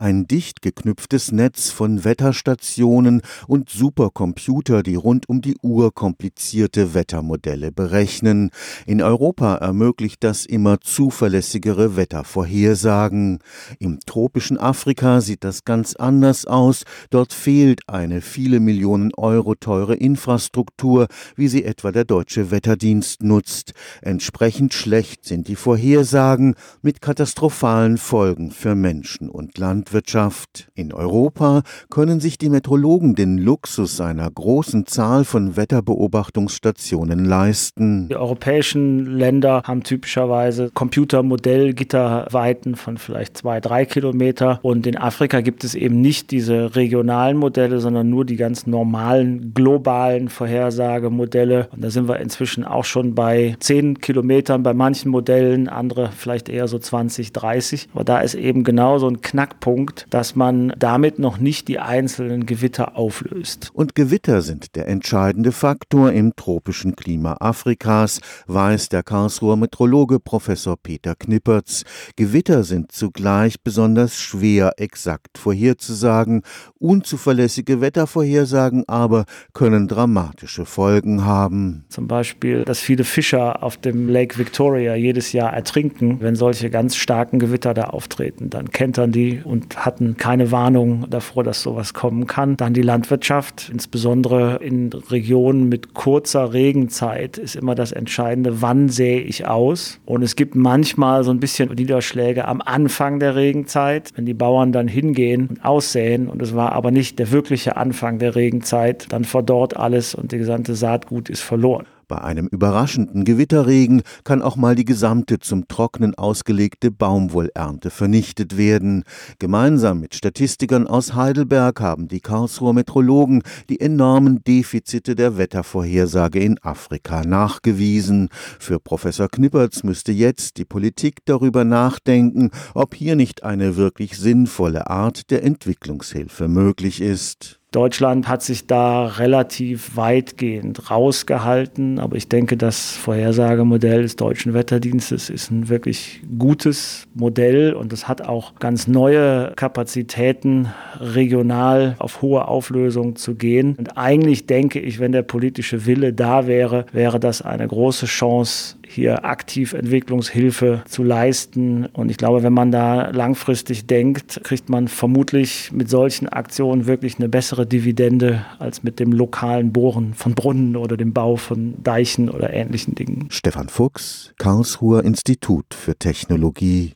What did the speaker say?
Ein dicht geknüpftes Netz von Wetterstationen und Supercomputer, die rund um die Uhr komplizierte Wettermodelle berechnen. In Europa ermöglicht das immer zuverlässigere Wettervorhersagen. Im tropischen Afrika sieht das ganz anders aus. Dort fehlt eine viele Millionen Euro teure Infrastruktur, wie sie etwa der Deutsche Wetterdienst nutzt. Entsprechend schlecht sind die Vorhersagen mit katastrophalen Folgen für Menschen und Land. Landwirtschaft. In Europa können sich die Metrologen den Luxus einer großen Zahl von Wetterbeobachtungsstationen leisten. Die europäischen Länder haben typischerweise Computermodellgitterweiten von vielleicht zwei, drei Kilometer. Und in Afrika gibt es eben nicht diese regionalen Modelle, sondern nur die ganz normalen globalen Vorhersagemodelle. Und da sind wir inzwischen auch schon bei zehn Kilometern bei manchen Modellen, andere vielleicht eher so 20, 30. Aber da ist eben genau so ein Knackpunkt Punkt, dass man damit noch nicht die einzelnen Gewitter auflöst. Und Gewitter sind der entscheidende Faktor im tropischen Klima Afrikas, weiß der Karlsruher Metrologe Professor Peter Knippertz. Gewitter sind zugleich besonders schwer exakt vorherzusagen. Unzuverlässige Wettervorhersagen aber können dramatische Folgen haben. Zum Beispiel, dass viele Fischer auf dem Lake Victoria jedes Jahr ertrinken, wenn solche ganz starken Gewitter da auftreten. Dann kentern die und hatten keine Warnung davor, dass sowas kommen kann. Dann die Landwirtschaft, insbesondere in Regionen mit kurzer Regenzeit, ist immer das Entscheidende, wann sähe ich aus. Und es gibt manchmal so ein bisschen Niederschläge am Anfang der Regenzeit, wenn die Bauern dann hingehen und aussäen und es war aber nicht der wirkliche Anfang der Regenzeit, dann verdorrt alles und die gesamte Saatgut ist verloren. Bei einem überraschenden Gewitterregen kann auch mal die gesamte zum Trocknen ausgelegte Baumwollernte vernichtet werden. Gemeinsam mit Statistikern aus Heidelberg haben die Karlsruher Metrologen die enormen Defizite der Wettervorhersage in Afrika nachgewiesen. Für Professor Knippertz müsste jetzt die Politik darüber nachdenken, ob hier nicht eine wirklich sinnvolle Art der Entwicklungshilfe möglich ist. Deutschland hat sich da relativ weitgehend rausgehalten, aber ich denke, das Vorhersagemodell des deutschen Wetterdienstes ist ein wirklich gutes Modell und es hat auch ganz neue Kapazitäten, regional auf hohe Auflösung zu gehen. Und eigentlich denke ich, wenn der politische Wille da wäre, wäre das eine große Chance, hier aktiv Entwicklungshilfe zu leisten. Und ich glaube, wenn man da langfristig denkt, kriegt man vermutlich mit solchen Aktionen wirklich eine bessere Dividende als mit dem lokalen Bohren von Brunnen oder dem Bau von Deichen oder ähnlichen Dingen. Stefan Fuchs, Karlsruher Institut für Technologie